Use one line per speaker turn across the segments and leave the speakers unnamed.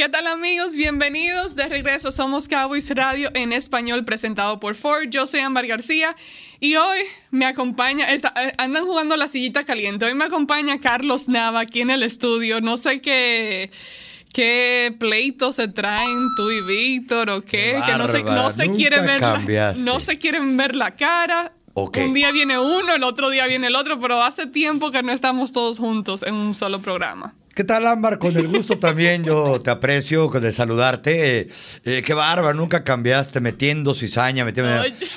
¿Qué tal amigos? Bienvenidos de regreso. Somos Cowboys Radio en español presentado por Ford. Yo soy Ámbar García y hoy me acompaña, eh, andan jugando la sillita caliente. Hoy me acompaña Carlos Nava aquí en el estudio. No sé qué qué pleitos se traen tú y Víctor o qué, que no se, no se quieren ver la, no se quieren ver la cara. Un día viene uno, el otro día viene el otro, pero hace tiempo que no estamos todos juntos en un solo programa.
¿Qué tal, Ámbar? Con el gusto también yo te aprecio de saludarte. Eh, qué bárbaro, nunca cambiaste metiendo cizaña, metiendo...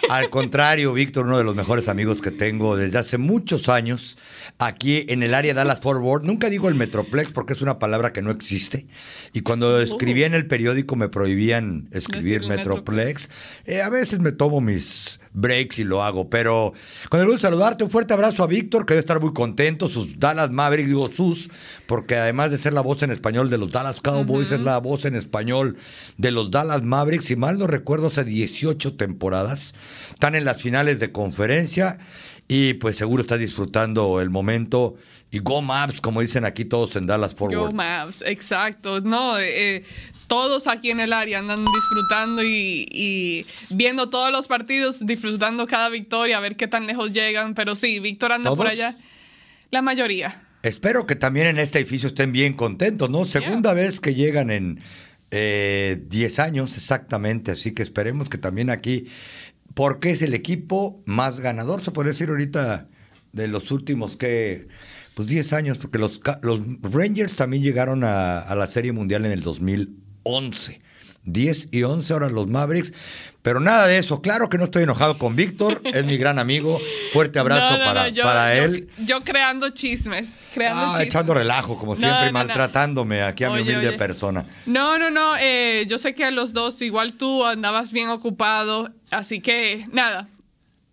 Al contrario, Víctor, uno de los mejores amigos que tengo desde hace muchos años aquí en el área Dallas Fort Worth. Nunca digo el Metroplex porque es una palabra que no existe. Y cuando escribía en el periódico me prohibían escribir Metroplex. Eh, a veces me tomo mis breaks y lo hago. Pero con el gusto de saludarte, un fuerte abrazo a Víctor, que debe estar muy contento. Sus Dallas Mavericks, digo sus, porque además de ser la voz en español de los Dallas Cowboys, es la voz en español de los Dallas Mavericks. Si mal no recuerdo, hace 18 temporadas. Están en las finales de conferencia y pues seguro está disfrutando el momento. Y Go Maps, como dicen aquí todos en Dallas Forward.
Go Maps, exacto. No, eh, todos aquí en el área andan disfrutando y, viendo todos los partidos, disfrutando cada victoria, a ver qué tan lejos llegan. Pero sí, Víctor anda por allá. La mayoría.
Espero que también en este edificio estén bien contentos, ¿no? Segunda vez que llegan en 10 eh, años exactamente, así que esperemos que también aquí, porque es el equipo más ganador, se puede decir ahorita, de los últimos que pues 10 años, porque los, los Rangers también llegaron a, a, la Serie Mundial en el 2000 11. 10 y 11 ahora los Mavericks. Pero nada de eso. Claro que no estoy enojado con Víctor. Es mi gran amigo. Fuerte abrazo para, para él.
Yo, creando chismes. Creando
ah, echando relajo, como siempre, maltratándome aquí a mi humilde persona.
No, no, no. Eh, yo sé que a los dos, igual tú andabas bien ocupado. Así que, nada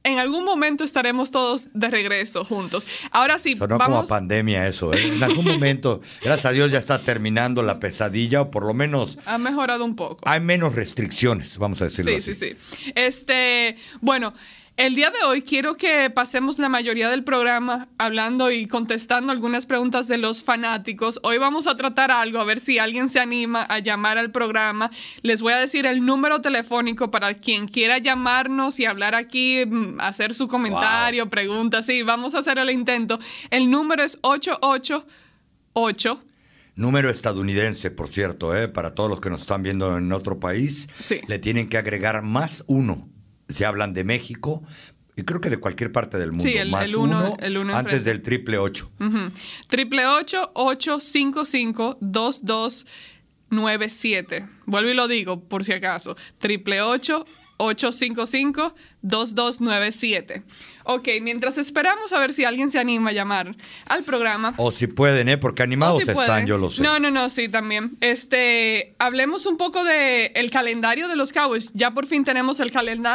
en algún momento estaremos todos de regreso juntos. Ahora sí,
Sonó como a pandemia eso, ¿eh? En algún momento, gracias a Dios, ya está terminando la pesadilla, o por lo menos...
Ha mejorado un poco.
Hay menos restricciones, vamos a decirlo así.
Sí, sí, sí. Este, bueno, el día de hoy quiero que pasemos la mayoría del programa hablando y contestando algunas preguntas de los fanáticos. Hoy vamos a tratar algo, a ver si alguien se anima a llamar al programa. Les voy a decir el número telefónico para quien quiera llamarnos y hablar aquí, mm, hacer su comentario, preguntas. Sí, vamos a hacer el intento. El número es 888.
Número estadounidense, por cierto, ¿eh? para todos los que nos están viendo en otro país.
Sí.
Le tienen que agregar más uno se hablan de México, y creo que de cualquier parte del mundo.
Sí, el,
más
uno,
antes del triple ocho.
Triple ocho, ocho, cinco, cinco, dos, dos, nueve, siete. Vuelvo y lo digo por si acaso. Triple ocho, 855-2297. Ok, mientras esperamos a ver si alguien se anima a llamar al programa.
O si pueden, ¿eh? Porque animados están, yo lo sé.
No, no, no, sí, también. Este, hablemos un poco del el calendario de los Cowboys. Ya por fin tenemos el,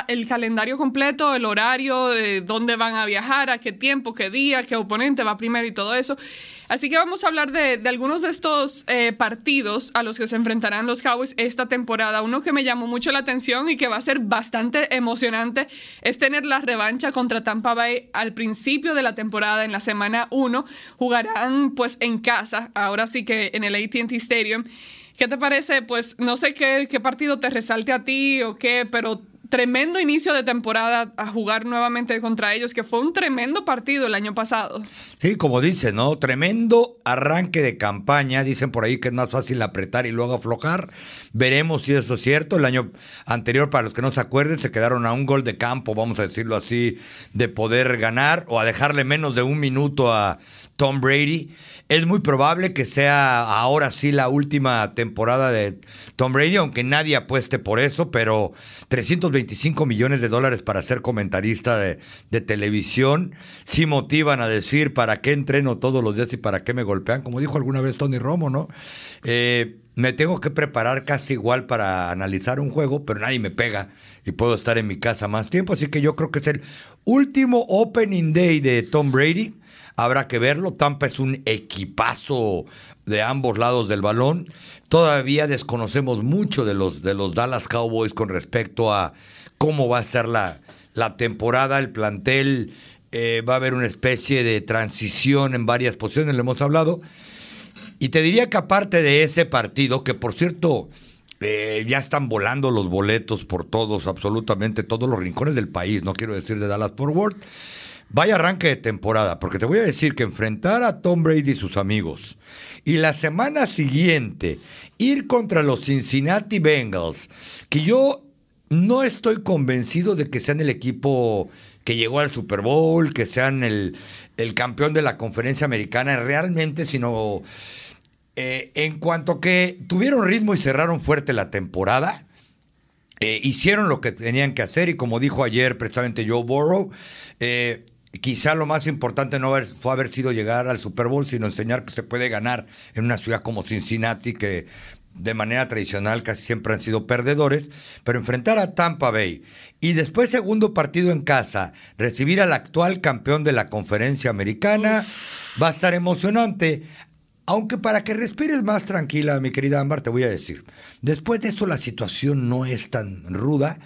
el calendario completo, el horario, de dónde van a viajar, a qué tiempo, qué día, qué oponente va primero y todo eso. Así que vamos a hablar de, algunos de estos eh, partidos a los que se enfrentarán los Cowboys esta temporada. Uno que me llamó mucho la atención y que va a ser bastante emocionante es tener la revancha contra Tampa Bay al principio de la temporada, en la semana 1. Jugarán pues en casa, ahora sí que en el ATT Stadium. ¿Qué te parece? Pues no sé qué, qué partido te resalte a ti o qué, pero tremendo inicio de temporada a jugar nuevamente contra ellos, que fue un tremendo partido el año pasado.
Sí, como dicen, ¿no? Tremendo arranque de campaña. Dicen por ahí que es más fácil apretar y luego aflojar. Veremos si eso es cierto. El año anterior, para los que no se acuerden, se quedaron a un gol de campo, vamos a decirlo así, de poder ganar o a dejarle menos de un minuto a Tom Brady. Es muy probable que sea ahora sí la última temporada de Tom Brady, aunque nadie apueste por eso, pero 320 25 millones de dólares para ser comentarista de, televisión, sí motivan a decir para qué entreno todos los días y para qué me golpean, como dijo alguna vez Tony Romo, ¿no? Eh, me tengo que preparar casi igual para analizar un juego, pero nadie me pega y puedo estar en mi casa más tiempo, así que yo creo que es el último opening day de Tom Brady. Habrá que verlo. Tampa es un equipazo de ambos lados del balón. Todavía desconocemos mucho de los, de los Dallas Cowboys con respecto a cómo va a ser la, la temporada, el plantel. Eh, va a haber una especie de transición en varias posiciones, le hemos hablado. Y te diría que aparte de ese partido, que por cierto, eh, ya están volando los boletos por todos, absolutamente todos los rincones del país, no quiero decir de Dallas Forward. Vaya arranque de temporada, porque te voy a decir que enfrentar a Tom Brady y sus amigos y la semana siguiente ir contra los Cincinnati Bengals, que yo no estoy convencido de que sean el equipo que llegó al Super Bowl, que sean el, el campeón de la conferencia americana realmente, sino eh, en cuanto que tuvieron ritmo y cerraron fuerte la temporada. Eh, hicieron lo que tenían que hacer y como dijo ayer precisamente Joe Burrow, eh, quizá lo más importante no fue haber sido llegar al Super Bowl, sino enseñar que se puede ganar en una ciudad como Cincinnati, que de manera tradicional casi siempre han sido perdedores, pero enfrentar a Tampa Bay y después segundo partido en casa, recibir al actual campeón de la conferencia americana, va a estar emocionante. Aunque para que respires más tranquila, mi querida Ámbar, te voy a decir, después de eso la situación no es tan ruda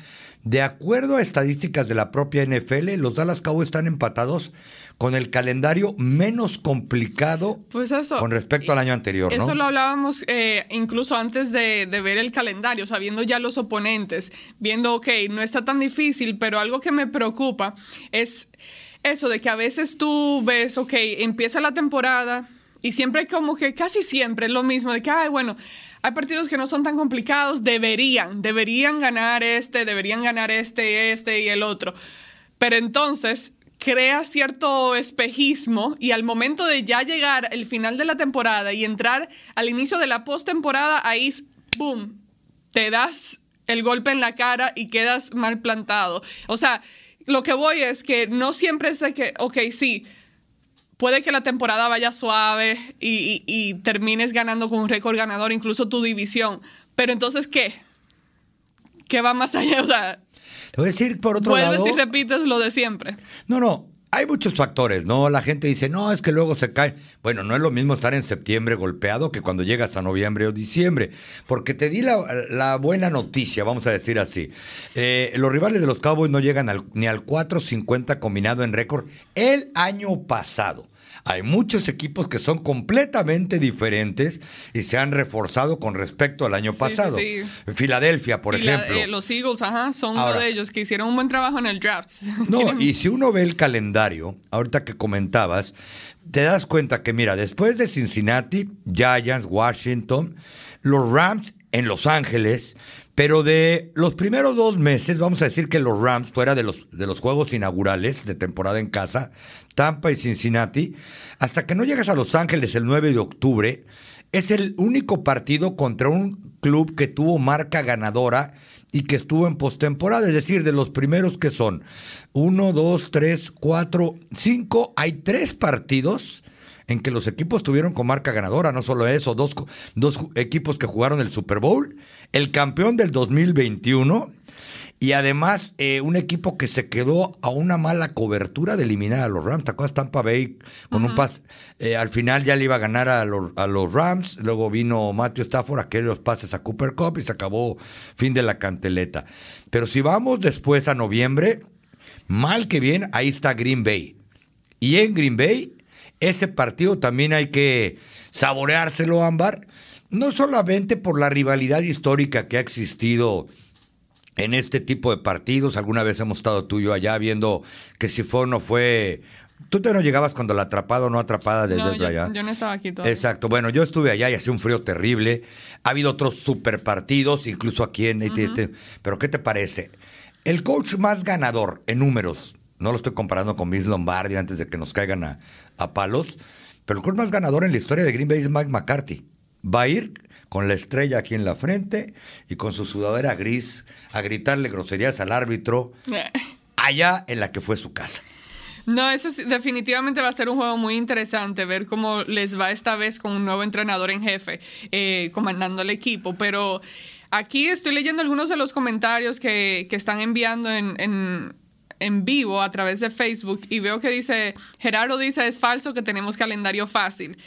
de acuerdo a estadísticas de la propia NFL, los Dallas Cowboys están empatados con el calendario menos complicado
pues
con respecto al año anterior.
Eso lo hablábamos eh, incluso antes de, ver el calendario, sabiendo ya los oponentes, viendo, ok, no está tan difícil, pero algo que me preocupa es eso de que a veces tú ves, ok, empieza la temporada y siempre como que casi siempre es lo mismo, de que, ay, bueno, hay partidos que no son tan complicados, deberían, deberían ganar este, deberían ganar este, este y el otro. Pero entonces crea cierto espejismo y al momento de ya llegar el final de la temporada y entrar al inicio de la postemporada, ahí, ¡boom!, te das el golpe en la cara y quedas mal plantado. O sea, lo que voy es que no siempre es que, ok, sí, puede que la temporada vaya suave y, termines ganando con un récord ganador, incluso tu división. Pero entonces, ¿qué? ¿Qué va más allá? O sea,
te voy a decir por otro
lado. Vuelves y repites lo de siempre.
No, no. Hay muchos factores, ¿no? La gente dice, no, es que luego se cae. Bueno, no es lo mismo estar en septiembre golpeado que cuando llegas a noviembre o diciembre. Porque te di la, buena noticia, vamos a decir así. Eh, los rivales de los Cowboys no llegan ni al 4.50 combinado en récord el año pasado. Hay muchos equipos que son completamente diferentes y se han reforzado con respecto al año pasado. Filadelfia, por ejemplo.
Eh, los Eagles, ajá, son uno de ellos que hicieron un buen trabajo en el draft.
No, y si uno ve el calendario, ahorita que comentabas, te das cuenta que, mira, después de Cincinnati, Giants, Washington, los Rams en Los Ángeles, pero de los primeros dos meses, vamos a decir que los Rams, fuera de los, de los juegos inaugurales de temporada en casa, Tampa y Cincinnati, hasta que no llegas a Los Ángeles el 9 de octubre, es el único partido contra un club que tuvo marca ganadora y que estuvo en postemporada, es decir, de los primeros que son. Uno, dos, tres, cuatro, cinco, hay tres partidos en que los equipos tuvieron con marca ganadora, no solo eso, dos, dos equipos que jugaron el Super Bowl, el campeón del 2021 y además eh, un equipo que se quedó a una mala cobertura de eliminar a los Rams. ¿Te acuerdas? Tampa Bay con un pas. Eh, al final ya le iba a ganar a los, a los Rams. Luego vino Matthew Stafford a los pases a Cooper Cup y se acabó fin de la canteleta. Pero si vamos después a noviembre, mal que bien, ahí está Green Bay. Y en Green Bay ese partido también hay que saboreárselo, Ámbar, no solamente por la rivalidad histórica que ha existido en este tipo de partidos. Alguna vez hemos estado tú y yo allá viendo que si fue o no fue. Tú te no llegabas cuando la atrapada o no atrapada desde
no,
allá.
Yo no estaba aquí todavía.
Exacto. Bueno, yo estuve allá y hacía un frío terrible. Ha habido otros super partidos, incluso aquí en. Pero ¿qué te parece? El coach más ganador en números no lo estoy comparando con Miss Lombardi antes de que nos caigan a, palos. Pero el coach más ganador en la historia de Green Bay es Mike McCarthy. va a ir con la estrella aquí en la frente y con su sudadera gris a gritarle groserías al árbitro allá en la que fue su casa.
No, eso sí, definitivamente va a ser un juego muy interesante, ver cómo les va esta vez con un nuevo entrenador en jefe, eh, comandando el equipo. Pero aquí estoy leyendo algunos de los comentarios que, que están enviando en, en, en vivo a través de Facebook y veo que dice, Gerardo dice, es falso que tenemos calendario fácil.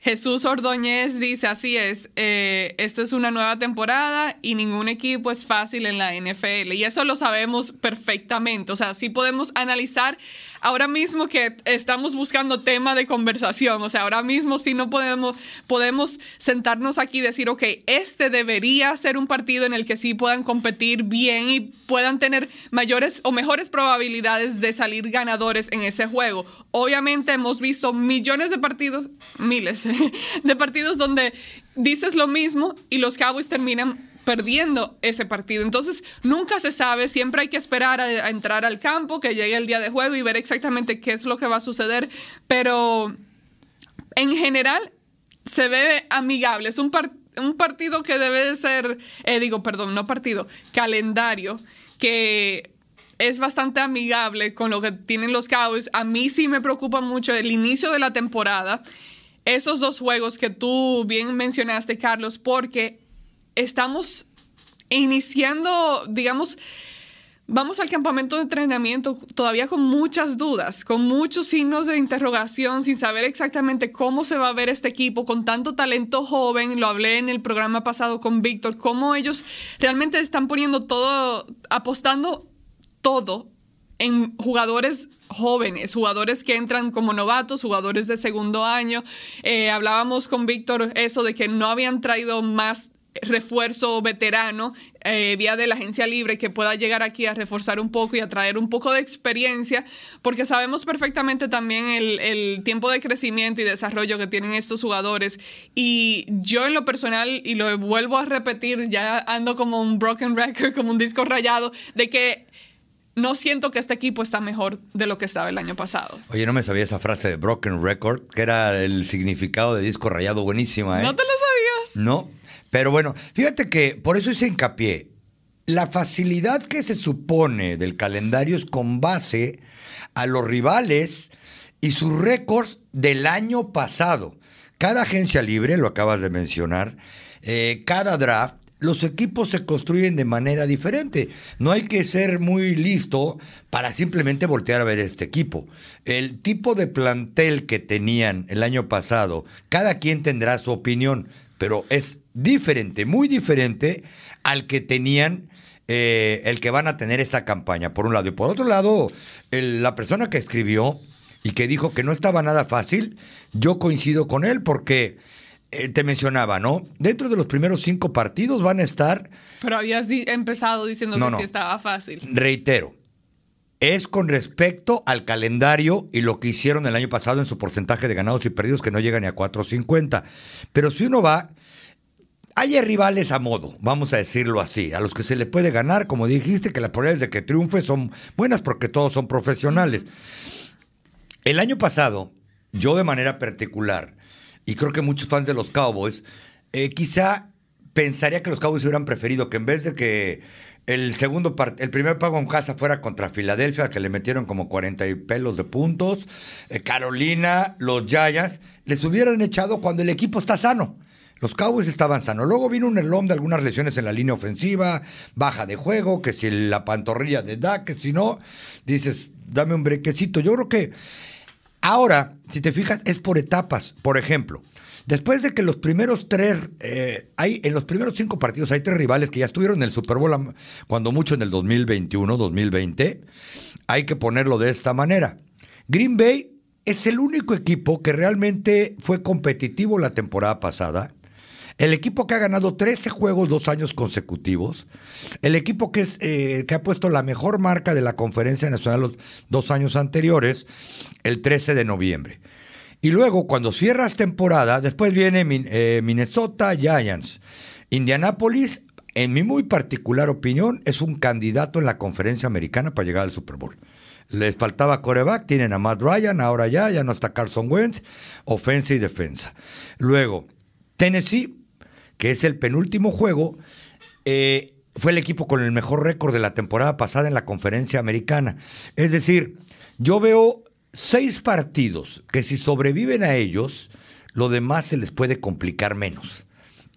Jesús Ordóñez dice, así es, eh, esta es una nueva temporada y ningún equipo es fácil en la NFL. Y eso lo sabemos perfectamente. O sea, sí podemos analizar ahora mismo que estamos buscando tema de conversación. O sea, ahora mismo sí no podemos, podemos sentarnos aquí y decir, ok, este debería ser un partido en el que sí puedan competir bien y puedan tener mayores o mejores probabilidades de salir ganadores en ese juego. Obviamente hemos visto millones de partidos, miles de partidos donde dices lo mismo y los Cowboys terminan perdiendo ese partido. Entonces, nunca se sabe, siempre hay que esperar a, entrar al campo, que llegue el día de juego y ver exactamente qué es lo que va a suceder, pero en general se ve amigable, es un, un partido que debe de ser, eh, digo, perdón, no partido, calendario, que es bastante amigable con lo que tienen los Cowboys. A mí sí me preocupa mucho el inicio de la temporada, esos dos juegos que tú bien mencionaste, Carlos, porque estamos iniciando, digamos, vamos al campamento de entrenamiento todavía con muchas dudas, con muchos signos de interrogación, sin saber exactamente cómo se va a ver este equipo con tanto talento joven. Lo hablé en el programa pasado con Víctor, cómo ellos realmente están poniendo todo, apostando todo en jugadores jóvenes, jugadores que entran como novatos, jugadores de segundo año. Eh, hablábamos con Víctor eso de que no habían traído más refuerzo veterano eh, vía de la agencia libre que pueda llegar aquí a reforzar un poco y a traer un poco de experiencia, porque sabemos perfectamente también el, el, tiempo de crecimiento y desarrollo que tienen estos jugadores. Y yo en lo personal, y lo vuelvo a repetir, ya ando como un broken record, como un disco rayado, de que no siento que este equipo está mejor de lo que estaba el año pasado.
Oye, no me sabía esa frase de broken record, que era el significado de disco rayado buenísima, ¿eh?
¿No te lo sabías?
No. Pero bueno, fíjate que por eso hice hincapié. La facilidad que se supone del calendario es con base a los rivales y sus récords del año pasado. Cada agencia libre, lo acabas de mencionar, eh, cada draft, los equipos se construyen de manera diferente. No hay que ser muy listo para simplemente voltear a ver este equipo. El tipo de plantel que tenían el año pasado, cada quien tendrá su opinión, pero es diferente, muy diferente al que tenían eh, el que van a tener esta campaña, por un lado. Y por otro lado, el, la persona que escribió y que dijo que no estaba nada fácil, yo coincido con él porque eh, te mencionaba, ¿no? Dentro de los primeros cinco partidos van a estar...
Pero habías di empezado diciendo no, que no. sí estaba fácil.
Reitero, es con respecto al calendario y lo que hicieron el año pasado en su porcentaje de ganados y perdidos que no llega ni a 4.50. Pero si uno va hay rivales a modo, vamos a decirlo así, a los que se le puede ganar, como dijiste, que las probabilidades de que triunfe son buenas porque todos son profesionales. El año pasado, yo de manera particular, y creo que muchos fans de los Cowboys, eh, quizá pensaría que los Cowboys hubieran preferido que en vez de que el segundo el primer pago en casa fuera contra Filadelfia, que le metieron como 40 y pelos de puntos, eh, Carolina, los Giants, les hubieran echado cuando el equipo está sano. Los Cowboys estaban sanos. Luego vino un elom de algunas lesiones en la línea ofensiva, baja de juego, que si la pantorrilla de Dak, que si no, dices, dame un brequecito. Yo creo que ahora, si te fijas, es por etapas. Por ejemplo, después de que los primeros tres, eh, hay en los primeros cinco partidos hay tres rivales que ya estuvieron en el Super Bowl, cuando mucho en el 2021, 2020, hay que ponerlo de esta manera. Green Bay es el único equipo que realmente fue competitivo la temporada pasada el equipo que ha ganado 13 juegos dos años consecutivos. El equipo que, es, eh, que ha puesto la mejor marca de la Conferencia Nacional los dos años anteriores, el 13 de noviembre. Y luego, cuando cierras temporada, después viene eh, Minnesota Giants. Indianapolis, en mi muy particular opinión, es un candidato en la conferencia americana para llegar al Super Bowl. Les faltaba coreback, tienen a Matt Ryan, ahora ya, ya no está Carson Wentz, ofensa y defensa. Luego, Tennessee, que es el penúltimo juego, eh, fue el equipo con el mejor récord de la temporada pasada en la conferencia americana. Es decir, yo veo seis partidos que si sobreviven a ellos, lo demás se les puede complicar menos.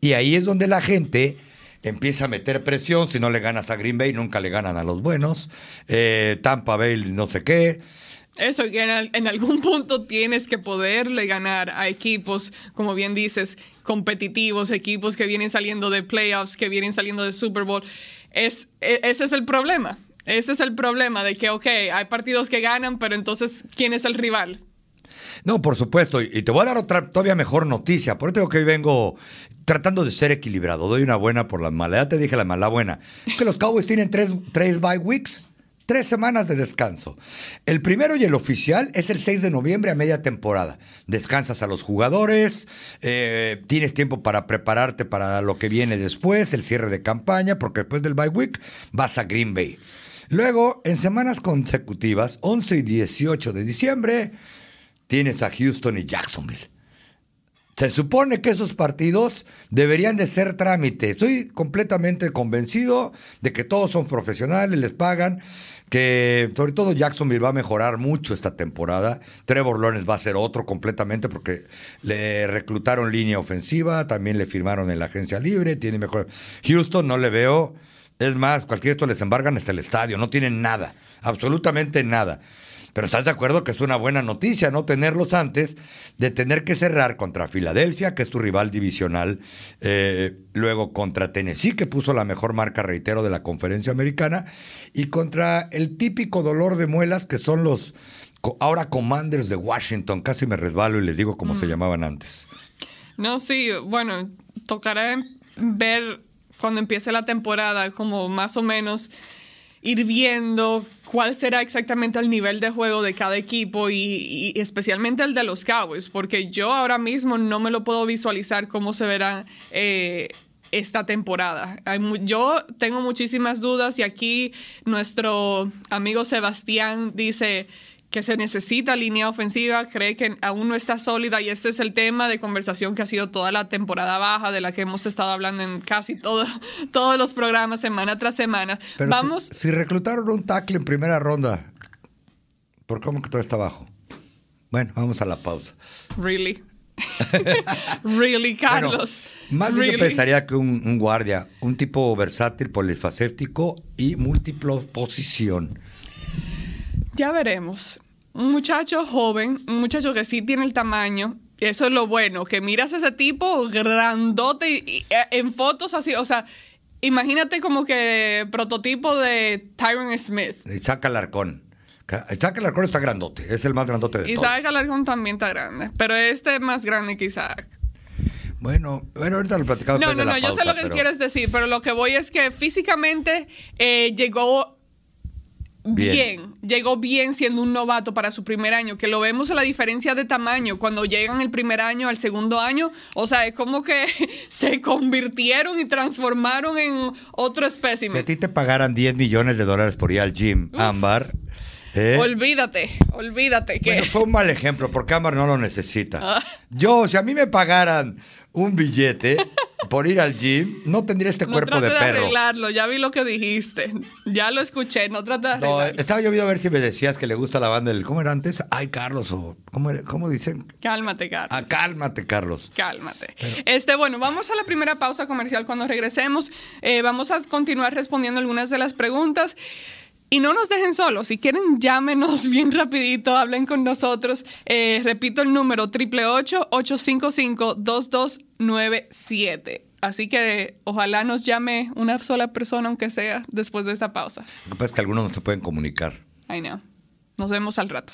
Y ahí es donde la gente empieza a meter presión. Si no le ganas a Green Bay, nunca le ganan a los buenos. Eh, Tampa Bay, no sé qué.
Eso, en, algún punto tienes que poderle ganar a equipos, como bien dices, competitivos, equipos que vienen saliendo de playoffs, que vienen saliendo de Super Bowl. Es, e, ese es el problema. Ese es el problema de que, ok, hay partidos que ganan, pero entonces, ¿quién es el rival?
No, por supuesto, y te voy a dar otra todavía mejor noticia. Por eso tengo que hoy vengo tratando de ser equilibrado. Doy una buena por la mala. Ya te dije la mala buena. Es que los Cowboys tienen tres, tres bye weeks. Tres semanas de descanso. El primero y el oficial es el 6 de noviembre a media temporada. Descansas a los jugadores, eh, tienes tiempo para prepararte para lo que viene después, el cierre de campaña, porque después del bye week vas a Green Bay. Luego, en semanas consecutivas, 11 y 18 de diciembre, tienes a Houston y Jacksonville. Se supone que esos partidos deberían de ser trámite. Estoy completamente convencido de que todos son profesionales, les pagan, que sobre todo Jacksonville va a mejorar mucho esta temporada. Trevor Lawrence va a ser otro completamente porque le reclutaron línea ofensiva, también le firmaron en la agencia libre, tiene mejor. Houston no le veo, es más, cualquier esto les embargan hasta el estadio, no tienen nada, absolutamente nada. Pero estás de acuerdo que es una buena noticia no tenerlos antes de tener que cerrar contra Filadelfia, que es tu rival divisional, eh, luego contra Tennessee, que puso la mejor marca, reitero, de la conferencia americana, y contra el típico dolor de muelas que son los ahora Commanders de Washington. Casi me resbalo y les digo cómo se mm. llamaban antes.
No, sí, bueno, tocará ver cuando empiece la temporada, como más o menos ir viendo cuál será exactamente el nivel de juego de cada equipo y, especialmente el de los Cowboys, porque yo ahora mismo no me lo puedo visualizar cómo se verá eh, esta temporada. Yo tengo muchísimas dudas y aquí nuestro amigo Sebastián dice que se necesita línea ofensiva, cree que aún no está sólida y este es el tema de conversación que ha sido toda la temporada baja de la que hemos estado hablando en casi todo, todos los programas semana tras semana. Vamos.
Si, reclutaron un tackle en primera ronda, ¿por cómo que todo está bajo? Bueno, vamos a la pausa.
Really. really, Carlos.
más bien pensaría que un, un, guardia, un tipo versátil, polifacético y múltiplo posición.
Ya veremos un muchacho joven, un muchacho que sí tiene el tamaño. Eso es lo bueno, que miras a ese tipo grandote y, eh, en fotos así, o sea, imagínate como que prototipo de Tyron Smith.
Isaac Alarcón. Isaac Alarcón está grandote, es el más grandote de
Isaac todos. Alarcón también está grande, pero este es más grande que Isaac.
Bueno, bueno, ahorita lo platicamos.
No, no, no, yo sé lo que quieres decir, pero lo que voy es que físicamente eh, llegó Bien. llegó bien siendo un novato para su primer año, que lo vemos en la diferencia de tamaño cuando llegan el primer año al segundo año, o sea, es como que se convirtieron y transformaron en otro espécimen.
Si a ti te pagaran 10 millones de dólares por ir al gym, Ámbar,
¿eh? Olvídate, olvídate que.
Bueno, fue un mal ejemplo, porque Ámbar no lo necesita. Ah. Yo, si a mí me pagaran un billete por ir al gym, no tendría este cuerpo de, perro.
de arreglarlo, ya vi lo que dijiste. Ya lo escuché, no trata de
No, estaba yo viendo a ver si me decías que le gusta la banda del... ¿Cómo era antes? Ay, Carlos, o... ¿Cómo, ¿cómo dicen?
Cálmate, Carlos.
Ah, cálmate, Carlos.
Cálmate. Este, bueno, vamos a la primera pausa comercial cuando regresemos. Eh, vamos a continuar respondiendo algunas de las preguntas. Y no nos dejen solos. Si quieren, llámenos bien rapidito, hablen con nosotros. Eh, repito el número, 888-855-2297. Así que ojalá nos llame una sola persona, aunque sea, después de esta pausa.
Lo que pasa es que algunos no se pueden comunicar.
I know. Nos vemos al rato.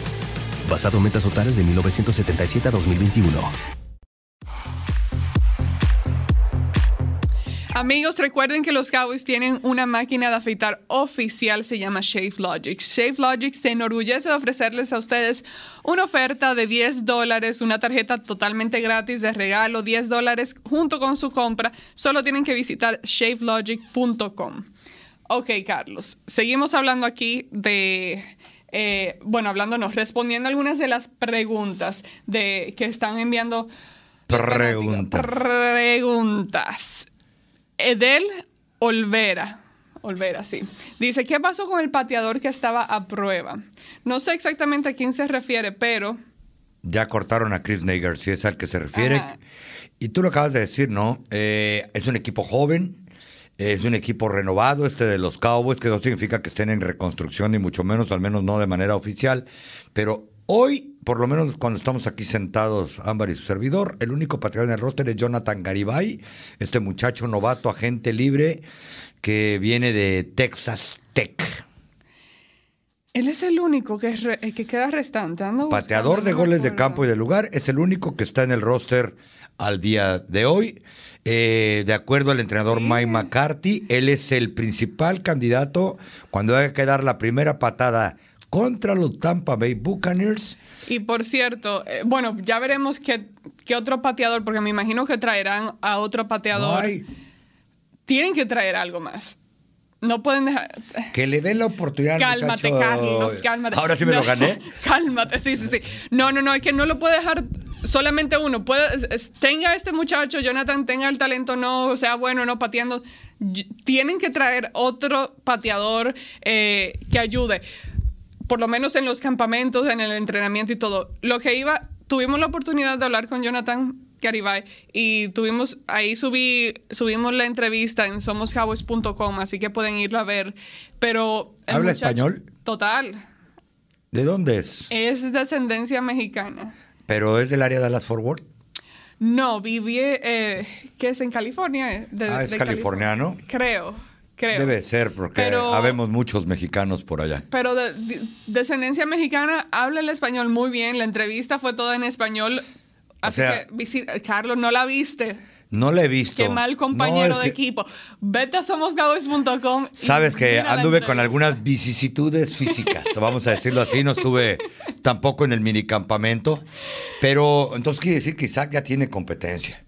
basado en metas totales de 1977 a 2021.
Amigos, recuerden que los Cowboys tienen una máquina de afeitar oficial, se llama Shave Logic. Shave Logic se enorgullece de ofrecerles a ustedes una oferta de 10 dólares, una tarjeta totalmente gratis de regalo, 10 dólares junto con su compra. Solo tienen que visitar shavelogic.com. Ok, Carlos, seguimos hablando aquí de eh, bueno, hablándonos, respondiendo algunas de las preguntas de, que están enviando.
Preguntas.
Preguntas. Edel Olvera. Olvera, sí. Dice, ¿qué pasó con el pateador que estaba a prueba? No sé exactamente a quién se refiere, pero...
Ya cortaron a Chris Nager, si es al que se refiere. Y tú lo acabas de decir, ¿no? Eh, es un equipo joven, es un equipo renovado, este de los Cowboys, que no significa que estén en reconstrucción, ni mucho menos, al menos no de manera oficial. Pero hoy, por lo menos cuando estamos aquí sentados, Ámbar y su servidor, el único pateador en el roster es Jonathan Garibay, este muchacho novato, agente libre, que viene de Texas Tech.
Él es el único que, que queda restante.
Pateador de goles de campo y de lugar, es el único que está en el roster al día de hoy. Eh, de acuerdo al entrenador Mike McCarthy, él es el principal candidato cuando haya que dar la primera patada contra los Tampa Bay Buccaneers.
Y por cierto, eh, bueno, ya veremos qué, otro pateador, porque me imagino que traerán a otro pateador. Tienen que traer algo más. No pueden dejar.
Que le den la oportunidad.
Cálmate, Carlos, cálmate.
Ahora sí me lo gané.
Cálmate, sí, sí, sí. No, no, no, es que no lo puede dejar solamente uno. Puede, tenga este muchacho, Jonathan, tenga el talento, no sea bueno, no pateando. Tienen que traer otro pateador eh, que ayude. Por lo menos en los campamentos, en el entrenamiento y todo. Lo que iba, tuvimos la oportunidad de hablar con Jonathan Caribay. Y tuvimos, ahí subí, subimos la entrevista en somoscowboys.com, así que pueden irlo a ver. Pero.
¿Habla español?
Total.
¿De dónde es?
Es de ascendencia mexicana.
¿Pero es del área de Dallas Forward?
No, viví, eh, ¿qué es en California?
ah, es californiano.
Creo. Creo.
Debe ser, porque habemos muchos mexicanos por allá.
Pero de, descendencia mexicana, habla el español muy bien. La entrevista fue toda en español. Así que, Carlos, no la viste.
No la he visto.
Qué mal compañero de equipo. Vete a somoscowboys.com.
Sabes que anduve con algunas vicisitudes físicas, vamos a decirlo así. No estuve tampoco en el minicampamento. Pero entonces quiere decir que Isaac ya tiene competencia.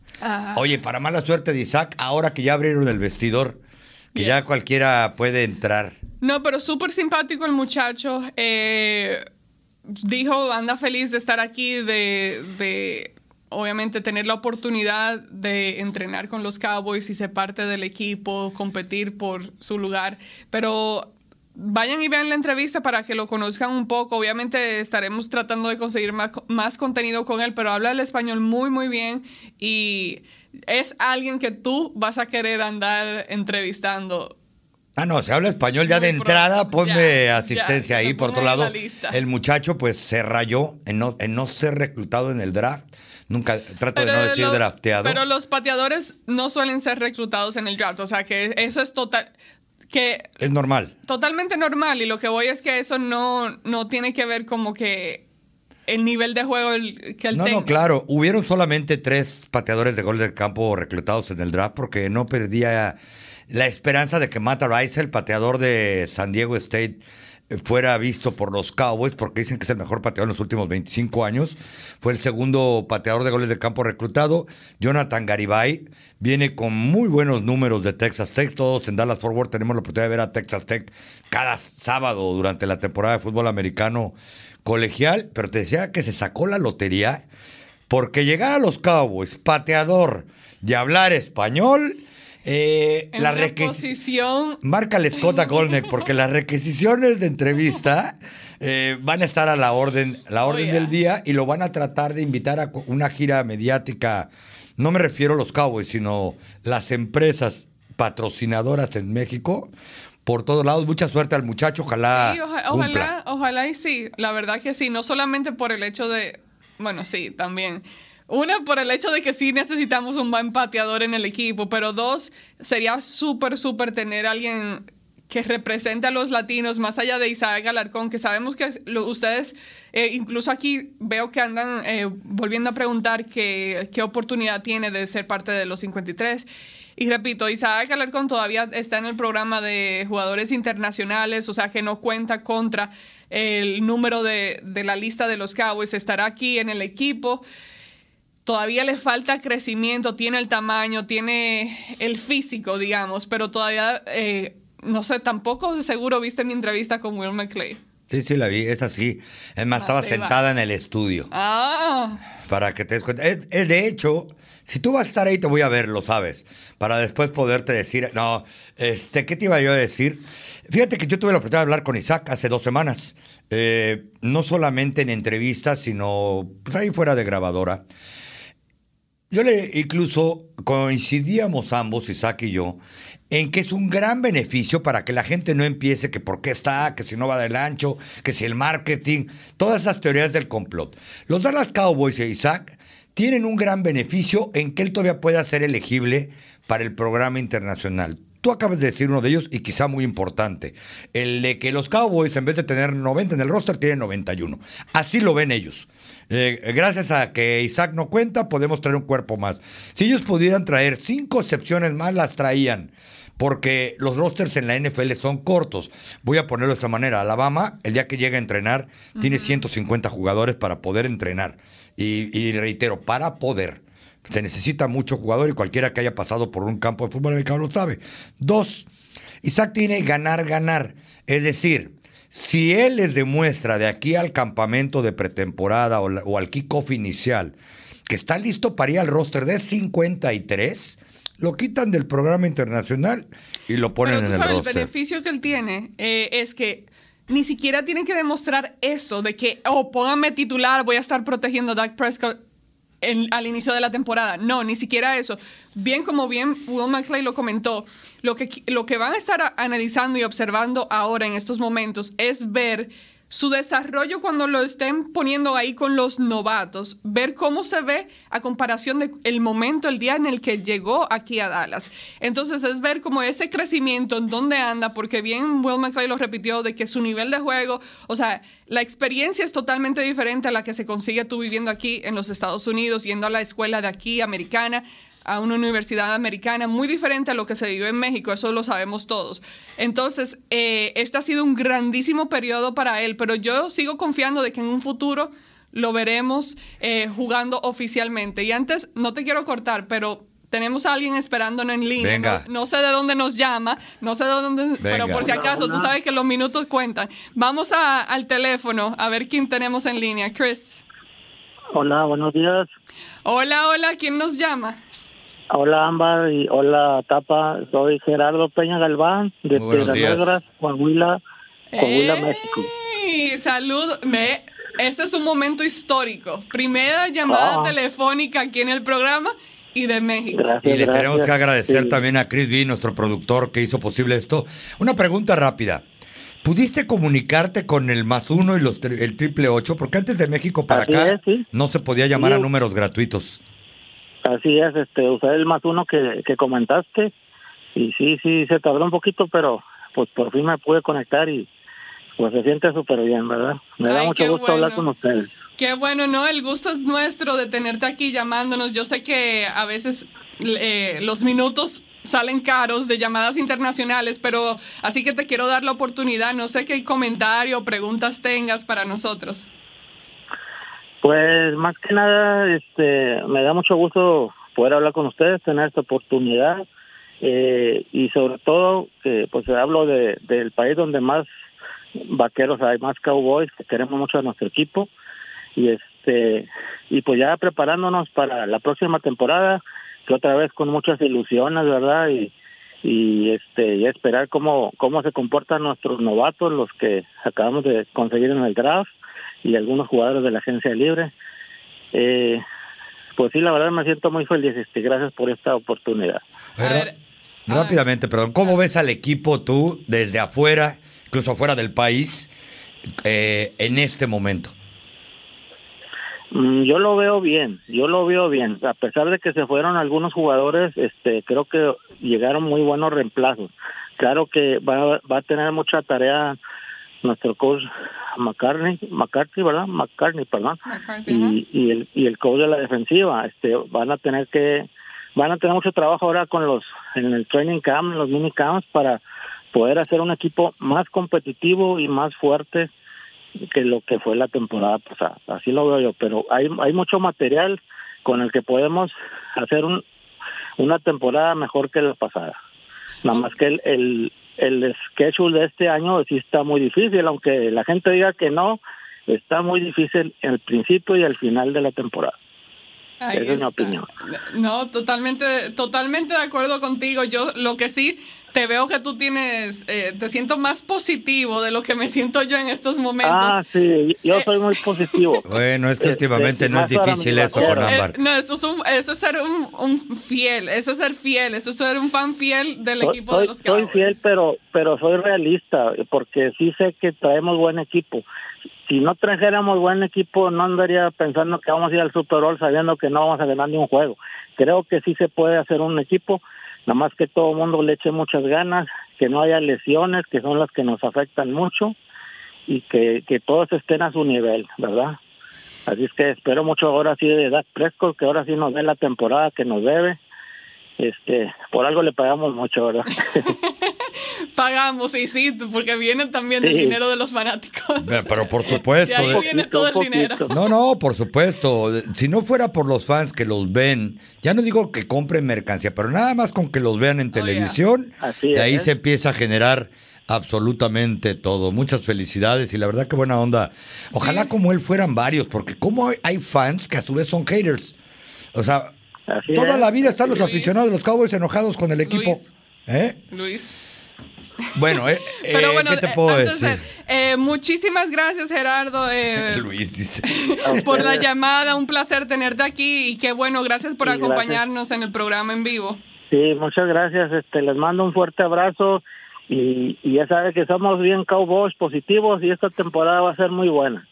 Oye, para mala suerte de Isaac, ahora que ya abrieron el vestidor, que ya cualquiera puede entrar.
No, pero súper simpático el muchacho. Eh, dijo, anda feliz de estar aquí, de obviamente tener la oportunidad de entrenar con los Cowboys y ser parte del equipo, competir por su lugar, pero vayan y vean la entrevista para que lo conozcan un poco. Obviamente estaremos tratando de conseguir más, más contenido con él, pero habla el español muy, muy bien y es alguien que tú vas a querer andar entrevistando.
Ah, no, se habla español ya de entrada, ponme asistencia ahí. Por otro lado, el muchacho pues se rayó en no, en no ser reclutado en el draft nunca trato de no decir drafteado.
Pero los pateadores no suelen ser reclutados en el draft, o sea que eso es total que
es normal.
Totalmente normal y lo que voy es que eso no, no tiene que ver como que el nivel de juego que él
no, No, claro, hubieron solamente tres pateadores de gol del campo reclutados en el draft porque no perdía la esperanza de que Matt Rice, el pateador de San Diego State, fuera visto por los Cowboys, porque dicen que es el mejor pateador en los últimos 25 años. Fue el segundo pateador de goles de campo reclutado. Jonathan Garibay viene con muy buenos números de Texas Tech. Todos en Dallas Forward tenemos la oportunidad de ver a Texas Tech cada sábado durante la temporada de fútbol americano colegial. Pero te decía que se sacó la lotería porque llegar a los Cowboys, pateador y hablar español
eh, la requisición.
Márcale Scott a Golnick, porque las requisiciones de entrevista eh, van a estar a la orden, la oh, orden del día y lo van a tratar de invitar a una gira mediática. No me refiero a los Cowboys, sino las empresas patrocinadoras en México por todos lados. Mucha suerte al muchacho, ojalá.
ojalá, ojalá y sí. La verdad que sí, no solamente por el hecho de. Bueno, sí, también. Una, por el hecho de que sí necesitamos un buen pateador en el equipo, pero dos, sería súper, súper tener alguien que represente a los latinos, más allá de Isaac Alarcón, que sabemos que ustedes, eh, incluso aquí veo que andan eh, volviendo a preguntar qué, qué oportunidad tiene de ser parte de los 53. Y repito, Isaac Alarcón todavía está en el programa de jugadores internacionales, o sea que no cuenta contra el número de, de la lista de los Cowboys, estará aquí en el equipo todavía le falta crecimiento, tiene el tamaño, tiene el físico, digamos, pero todavía, eh, no sé, tampoco seguro viste mi entrevista con Will McClay.
Sí, sí, la vi, es así. Es más, estaba sentada en el estudio.
Ah.
Para que te des cuenta. de hecho, si tú vas a estar ahí, te voy a ver, lo sabes. Para después poderte decir, no, este, ¿qué te iba yo a decir? Fíjate que yo tuve la oportunidad de hablar con Isaac hace dos semanas. Eh, no solamente en entrevistas, sino pues ahí fuera de grabadora. Yo le incluso coincidíamos ambos, Isaac y yo, en que es un gran beneficio para que la gente no empiece que por qué está, que si no va del ancho, que si el marketing, todas esas teorías del complot. Los Dallas Cowboys e Isaac tienen un gran beneficio en que él todavía pueda ser elegible para el programa internacional. Tú acabas de decir uno de ellos y quizá muy importante, el de que los Cowboys en vez de tener 90 en el roster tienen 91. Así lo ven ellos. Eh, gracias a que Isaac no cuenta, podemos traer un cuerpo más. Si ellos pudieran traer cinco excepciones más, las traían. Porque los rosters en la NFL son cortos. Voy a ponerlo de esta manera. Alabama, el día que llega a entrenar, tiene 150 jugadores para poder entrenar. Y, reitero, para poder. Se necesita mucho jugador y cualquiera que haya pasado por un campo de fútbol americano lo sabe. Dos, Isaac tiene ganar, ganar. Es decir, si él les demuestra de aquí al campamento de pretemporada o, al kickoff inicial que está listo para ir al roster de 53, lo quitan del programa internacional y lo ponen en el roster.
El beneficio que él tiene eh, es que ni siquiera tienen que demostrar eso de que, oh, pónganme titular, voy a estar protegiendo a Dak Prescott al inicio de la temporada. No, ni siquiera eso. Bien como bien Will McClay lo comentó, lo que, lo que van a estar analizando y observando ahora en estos momentos es ver su desarrollo cuando lo estén poniendo ahí con los novatos, ver cómo se ve a comparación del el momento, el día en el que llegó aquí a Dallas. Entonces es ver como ese crecimiento, en dónde anda, porque bien Will McClay lo repitió, de que su nivel de juego, o sea, la experiencia es totalmente diferente a la que se consigue tú viviendo aquí en los Estados Unidos, yendo a la escuela de aquí americana a una universidad americana muy diferente a lo que se vive en México, eso lo sabemos todos. Entonces, eh, este ha sido un grandísimo periodo para él, pero yo sigo confiando de que en un futuro lo veremos eh, jugando oficialmente. Y antes, no te quiero cortar, pero tenemos a alguien esperándonos en línea. No, sé de dónde nos llama, no sé de dónde, pero por si acaso, tú sabes que los minutos cuentan. Vamos al teléfono a ver quién tenemos en línea. Chris.
Hola, buenos días.
Hola, hola, ¿quién nos llama?
Hola Ámbar y hola Tapa, soy Gerardo Peña Galván de Piedras Negras, Coahuila, Coahuila, México.
Salud, me, este es un momento histórico. Primera llamada ah. telefónica aquí en el programa y de México.
y le tenemos que agradecer también a Chris B, nuestro productor, que hizo posible esto. Una pregunta rápida. ¿Pudiste comunicarte con el más uno y los el triple ocho? Porque antes de México para acá no se podía llamar a números gratuitos.
Así es, este, usé el más uno que, que comentaste y sí, sí, se tardó un poquito, pero pues por fin me pude conectar y pues se siente súper bien, ¿verdad? Me da mucho gusto hablar con ustedes.
Qué bueno, ¿no? El gusto es nuestro de tenerte aquí llamándonos. Yo sé que a veces eh, los minutos salen caros de llamadas internacionales, pero así que te quiero dar la oportunidad. No sé qué comentario o preguntas tengas para nosotros.
Pues más que nada, este, me da mucho gusto poder hablar con ustedes, tener esta oportunidad eh, y sobre todo, que pues hablo de, del país donde más vaqueros hay, más cowboys, que queremos mucho a nuestro equipo y este y pues ya preparándonos para la próxima temporada que otra vez con muchas ilusiones, ¿verdad? Y, y este y esperar cómo cómo se comportan nuestros novatos, los que acabamos de conseguir en el draft y algunos jugadores de la agencia libre. Eh, pues sí, la verdad me siento muy feliz. Este, gracias por esta oportunidad.
rápidamente, perdón, ¿cómo ves al equipo tú desde afuera, incluso afuera del país, eh, en este momento?
Mm, yo lo veo bien, yo lo veo bien. A pesar de que se fueron algunos jugadores, este, creo que llegaron muy buenos reemplazos. Claro que va, va a tener mucha tarea nuestro coach McCartney, McCarthy, ¿verdad? McCartney, perdón. y, y, el, y el coach de la defensiva, este, van a tener que, van a tener mucho trabajo ahora con los, en el training camp, en los mini camps para poder hacer un equipo más competitivo y más fuerte que lo que fue la temporada pasada. Así lo veo yo, pero hay, hay mucho material con el que podemos hacer un, una temporada mejor que la pasada. Nada más que el, el, el schedule de este año sí está muy difícil, aunque la gente diga que no, está muy difícil el principio y el final de la temporada. Esa es mi opinión.
No, totalmente, totalmente de acuerdo contigo. Yo lo que sí te veo que tú tienes, eh, te siento más positivo de lo que me siento yo en estos momentos.
Ah, sí, yo soy muy positivo.
bueno, es que este, últimamente no es difícil eso con Ámbar.
Eh, no, eso es, eso es ser un, fiel, eso es ser fiel, eso es ser un fan fiel del equipo de los
Cowboys. Soy fiel, pero, pero soy realista, porque sí sé que traemos buen equipo. Si no trajéramos buen equipo, no andaría pensando que vamos a ir al Super Bowl sabiendo que no vamos a ganar ni un juego. Creo que sí se puede hacer un equipo nada más que todo el mundo le eche muchas ganas, que no haya lesiones, que son las que nos afectan mucho, y que, que todos estén a su nivel, ¿verdad? Así es que espero mucho ahora sí de Dak Prescott, que ahora sí nos dé la temporada que nos debe. Este, por algo le pagamos mucho, ¿verdad?
Pagamos, y sí, porque viene también el dinero de los fanáticos.
Pero, por supuesto.
ahí viene todo el dinero.
No, no, por supuesto. Si no fuera por los fans que los ven, ya no digo que compren mercancía, pero nada más con que los vean en oh, televisión, de ahí ¿eh? se empieza a generar absolutamente todo. Muchas felicidades y la verdad que buena onda. Ojalá como él fueran varios, porque como hay fans que a su vez son haters. O sea, toda la vida están los aficionados de los Cowboys enojados con el equipo.
Luis.
¿Eh?
Luis.
Bueno, eh, Pero eh, bueno, ¿qué te puedo decir?
Eh, muchísimas gracias, Gerardo.
Luis dice.
Por la llamada, un placer tenerte aquí y qué bueno, gracias por acompañarnos en el programa en vivo.
Sí, muchas gracias. Este, les mando un fuerte abrazo y, y ya sabes que somos bien cowboys positivos y esta temporada va a ser muy buena.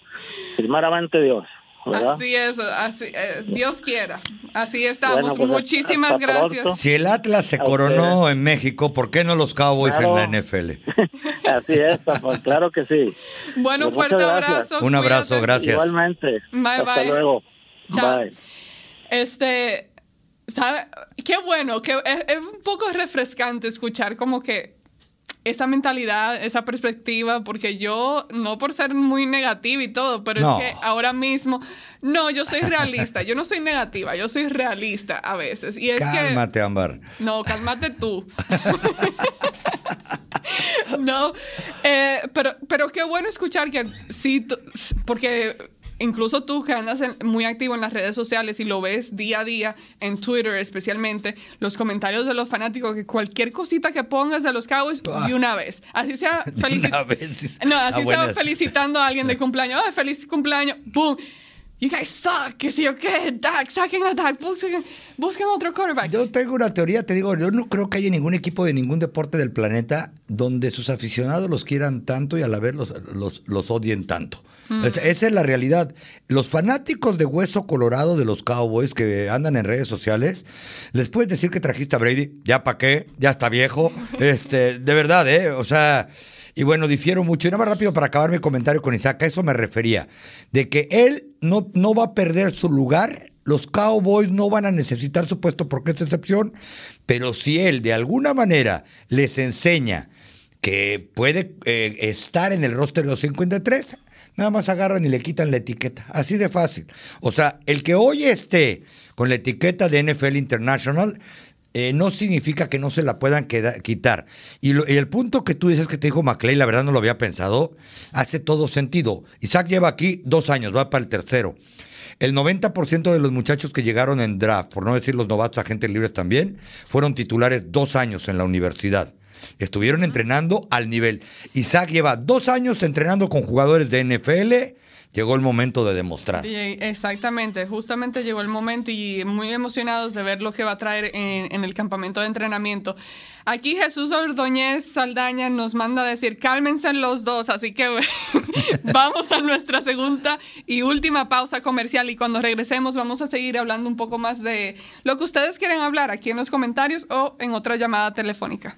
Primeramente Dios.
Así es, así, eh, Dios quiera. Así estamos. Pues, Muchísimas gracias.
Si el Atlas se coronó en México, ¿por qué no los Cowboys en la NFL?
Así es, claro que sí.
Bueno, un pues, fuerte abrazo.
Un abrazo, gracias.
Igualmente.
Bye,
Hasta luego. Bye.
Este, ¿sabe? Qué bueno, que es un poco refrescante escuchar como que esa mentalidad, esa perspectiva, porque yo, no por ser muy negativa y todo, pero es que ahora mismo, no, yo soy realista, yo no soy negativa, yo soy realista a veces. Y es
cálmate, Ámbar.
No, cálmate tú. no, eh, pero, pero qué bueno escuchar que sí, porque incluso tú que andas muy activo en las redes sociales y lo ves día a día, en Twitter especialmente, los comentarios de los fanáticos, que cualquier cosita que pongas de los Cowboys, ah. de una vez. Así sea,
vez.
No, así sea felicitando a alguien de cumpleaños, ¡ay, feliz cumpleaños! ¡Pum! you guys suck, que sí o qué, Dak, saquen a Dak, busquen, busquen otro quarterback.
Yo tengo una teoría, te digo, yo no creo que haya ningún equipo de ningún deporte del planeta donde sus aficionados los quieran tanto y a la vez los, los, los odien tanto. Es- Esa es la realidad. Los fanáticos de hueso colorado de los Cowboys que andan en redes sociales, les puedes decir que trajiste a Brady, ya para qué, ya está viejo. Este, de verdad, ¿eh? O sea, y bueno, difiero mucho. Y nada más rápido para acabar mi comentario con Isaac, a eso me refería. De que él no, no va a perder su lugar. Los Cowboys no van a necesitar su puesto porque es excepción. Pero si él de alguna manera les enseña que puede eh, estar en el roster de los 53, nada más agarran y le quitan la etiqueta. Así de fácil. O sea, el que hoy esté con la etiqueta de NFL International eh, no significa que no se la puedan queda- quitar. Y, lo- y el punto que tú dices que te dijo McLean, la verdad no lo había pensado, hace todo sentido. Isaac lleva aquí dos años, va para el tercero. El 90% de los muchachos que llegaron en draft, por no decir los novatos agentes libres también, fueron titulares dos años en la universidad. Estuvieron entrenando al nivel. Isaac lleva dos años entrenando con jugadores de NFL. Llegó el momento de demostrar.
Exactamente, justamente llegó el momento y muy emocionados de ver lo que va a traer en, en el campamento de entrenamiento. Aquí Jesús Ordóñez Saldaña nos manda a decir, cálmense los dos, así que vamos a nuestra segunda y última pausa comercial y cuando regresemos vamos a seguir hablando un poco más de lo que ustedes quieren hablar aquí en los comentarios o en otra llamada telefónica.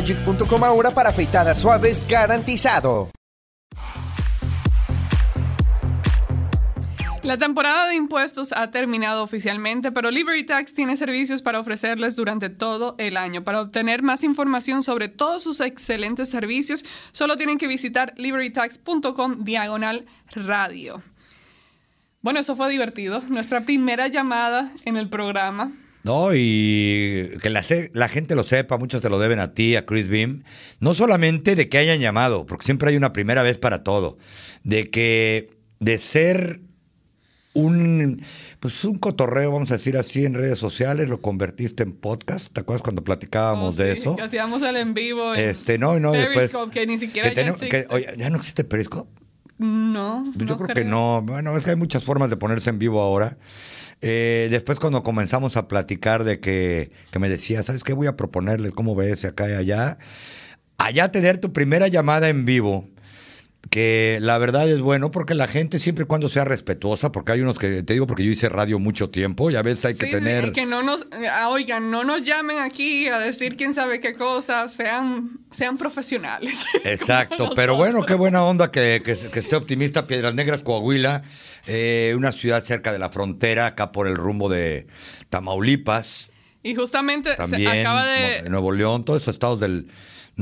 shavelogic.com ahora para afeitadas suaves garantizado.
La temporada de impuestos ha terminado oficialmente, pero Liberty Tax tiene servicios para ofrecerles durante todo el año. Para obtener más información sobre todos sus excelentes servicios, solo tienen que visitar libertytax.com diagonal radio. Bueno, eso fue divertido. Nuestra primera llamada en el programa.
No, y que la, la gente lo sepa, muchos te lo deben a ti, a Chris Beam. No solamente de que hayan llamado, porque siempre hay una primera vez para todo. De que de ser un pues un cotorreo, vamos a decir así, en redes sociales, lo convertiste en podcast. ¿Te acuerdas cuando platicábamos
Oh,
de eso?
Que hacíamos el en vivo. En
Este, no, no, después.
Periscope, que ni siquiera
que
ya
que- oye, ¿Ya no existe Periscope?
No,
Yo
no
creo que no. Bueno, es que hay muchas formas de ponerse en vivo ahora. Eh, después cuando comenzamos a platicar de que, que me decía, ¿sabes qué? Voy a proponerles cómo ves acá y allá. Allá tener tu primera llamada en vivo que la verdad es bueno porque la gente siempre y cuando sea respetuosa, porque hay unos que, te digo porque yo hice radio mucho tiempo y a veces hay que
Sí, sí,
tener...
que no nos, eh, oigan, no nos llamen aquí a decir quién sabe qué cosas, sean, sean profesionales.
Exacto, pero bueno, qué buena onda que, que- que esté optimista. Piedras Negras, Coahuila, eh, una ciudad cerca de la frontera, acá por el rumbo de Tamaulipas,
Y justamente se
también
acaba
Mo-
de...
Nuevo León, todos esos estados del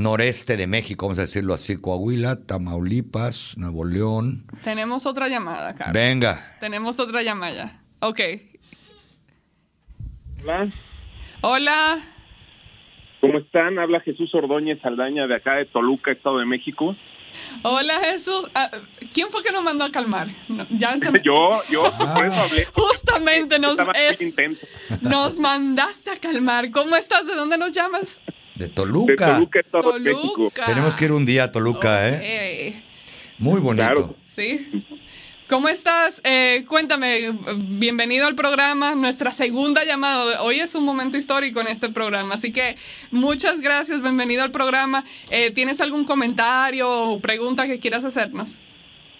noreste de México, vamos a decirlo así, Coahuila, Tamaulipas, Nuevo León.
Tenemos otra llamada, Carlos.
Venga,
Tenemos otra llamada. Ok.
Hola,
Hola.
¿cómo están? Habla Jesús Ordóñez Saldaña de acá de Toluca, Estado de México.
Hola, Jesús. Ah, ¿Quién fue que nos mandó a calmar? No, ya se me-
Yo, yo, por eso hablé.
Justamente nos, es- nos mandaste a calmar. ¿Cómo estás? ¿De dónde nos llamas?
De
De
Toluca.
Toluca, Estado de México.
Toluca.
Tenemos que ir un día a Toluca, ¿eh?
¿eh?
Muy bonito.
Claro.
Sí. ¿Cómo estás? Eh, cuéntame, bienvenido al programa, nuestra segunda llamada. Hoy es un momento histórico en este programa, así que muchas gracias, bienvenido al programa. Eh, ¿Tienes algún comentario o pregunta que quieras hacernos?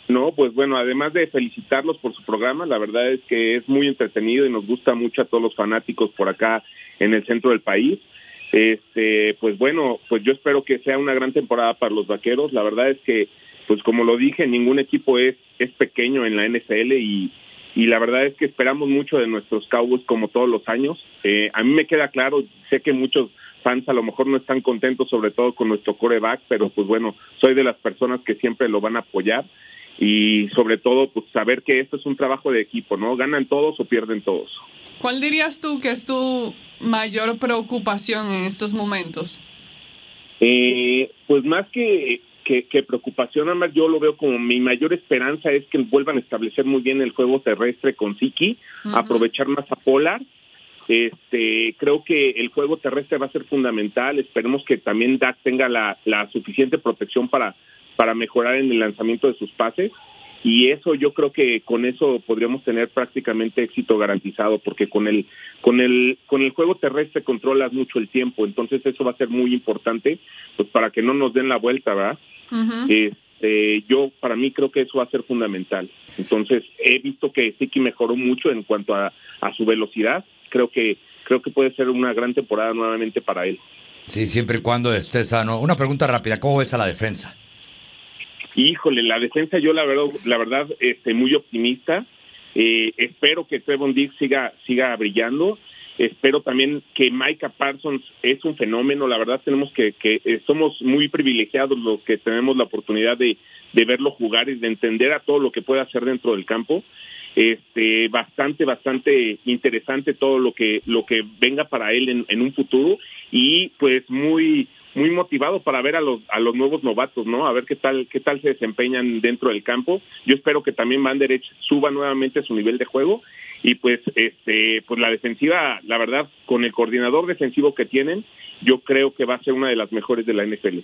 No, pues bueno, además de felicitarlos por su programa, la verdad es que es muy entretenido y nos gusta mucho a todos los fanáticos por acá en el centro del país. Este, pues bueno, pues yo espero que sea una gran temporada para los vaqueros. La verdad es que, pues como lo dije, ningún equipo es, es pequeño en la NFL y, y la verdad es que esperamos mucho de nuestros Cowboys como todos los años. Eh, a mí me queda claro, sé que muchos fans a lo mejor no están contentos, sobre todo con nuestro coreback, pero pues bueno, soy de las personas que siempre lo van a apoyar y sobre todo pues saber que esto es un trabajo de equipo, ¿no? Ganan todos o pierden todos.
¿Cuál dirías tú que es tu mayor preocupación en estos momentos?
Eh, pues más que, que, que preocupación, además yo lo veo como mi mayor esperanza es que vuelvan a establecer muy bien el juego terrestre con Siki, aprovechar más a Polar. Este, creo que el juego terrestre va a ser fundamental. Esperemos que también Dak tenga la, la suficiente protección para, para mejorar en el lanzamiento de sus pases. Y eso yo creo que con eso podríamos tener prácticamente éxito garantizado, porque con el, con el, con el juego terrestre controlas mucho el tiempo, entonces eso va a ser muy importante, pues para que no nos den la vuelta, ¿verdad? Este, yo para mí creo que eso va a ser fundamental. Entonces he visto que Siki mejoró mucho en cuanto a, a su velocidad. Creo que creo que puede ser una gran temporada nuevamente para él.
Sí, siempre y cuando esté sano. Una pregunta rápida, ¿cómo ves a la defensa?
Híjole, la defensa yo la verdad, la verdad, este, muy optimista. Eh, espero que Trevon Diggs siga, siga brillando. Espero también que Micah Parsons es un fenómeno. La verdad tenemos que, que eh, somos muy privilegiados los que tenemos la oportunidad de, de verlo jugar y de entender a todo lo que puede hacer dentro del campo. Este, bastante, bastante interesante todo lo que, lo que venga para él en, un futuro y pues muy, muy motivado para ver a los a los nuevos novatos, ¿no? A ver qué tal qué tal se desempeñan dentro del campo. Yo espero que también Van Der suba nuevamente su nivel de juego y pues este pues la defensiva, la verdad, con el coordinador defensivo que tienen, yo creo que va a ser una de las mejores de la NFL.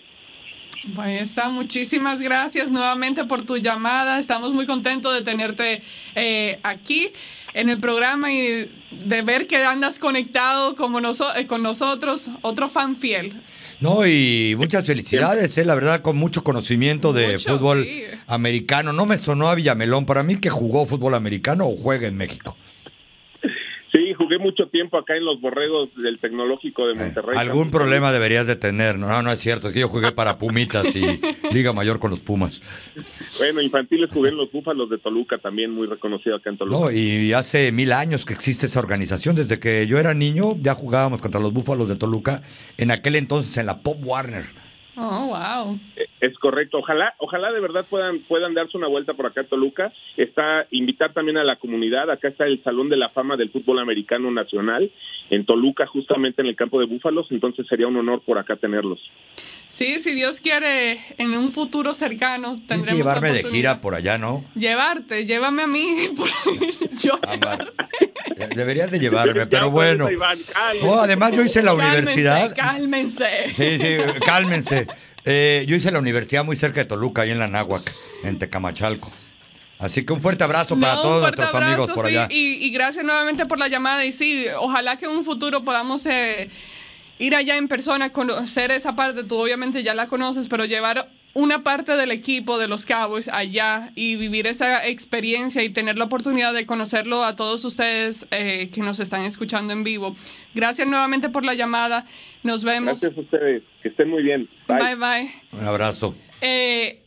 Pues está, muchísimas gracias nuevamente por tu llamada. Estamos muy contentos de tenerte eh, aquí en el programa y de ver que andas conectado como noso- eh, con nosotros, otro fan fiel.
No, y muchas felicidades, eh, la verdad, con mucho conocimiento de
Mucho,
fútbol
sí.
americano. No me sonó a Villamelón, para mí que jugó fútbol americano o juega en México.
Mucho tiempo acá en los borregos del Tecnológico de Monterrey.
Eh, Algún problema deberías de tener. No, no, no es cierto. Es que yo jugué para Pumitas y Liga Mayor con los Pumas.
Bueno, infantiles jugué en los Búfalos de Toluca, también muy reconocido acá en Toluca.
No, y hace mil años que existe esa organización. Desde que yo era niño, ya jugábamos contra los Búfalos de Toluca. En aquel entonces en la Pop Warner.
Oh, wow.
Es correcto. Ojalá, ojalá de verdad puedan puedan darse una vuelta por acá Toluca. Está invitar también a la comunidad. Acá está el Salón de la Fama del Fútbol Americano Nacional en Toluca, justamente en el campo de Búfalos. Entonces sería un honor por acá tenerlos.
Sí, si Dios quiere, en un futuro cercano
Tienes
tendremos
que llevarme de gira por allá, ¿no?
Llevarte, llévame a mí. Yo.
Deberías de llevarme, pero bueno. No, además yo hice la
Cálmense,
universidad.
Cálmense.
Sí, sí, cálmense. Eh, yo hice la universidad muy cerca de Toluca, ahí en la Náhuac, en Tecamachalco. Así que un fuerte abrazo para todos nuestros amigos por
sí,
allá.
Y, y gracias nuevamente por la llamada. Y sí, ojalá que en un futuro podamos eh, ir allá en persona, conocer esa parte. Tú obviamente ya la conoces, pero llevar una parte del equipo de los Cowboys allá y vivir esa experiencia y tener la oportunidad de conocerlo a todos ustedes eh, que nos están escuchando en vivo. Gracias nuevamente por la llamada. Nos vemos.
Gracias a ustedes. Que estén muy bien.
Bye, bye.
Un abrazo.
Eh,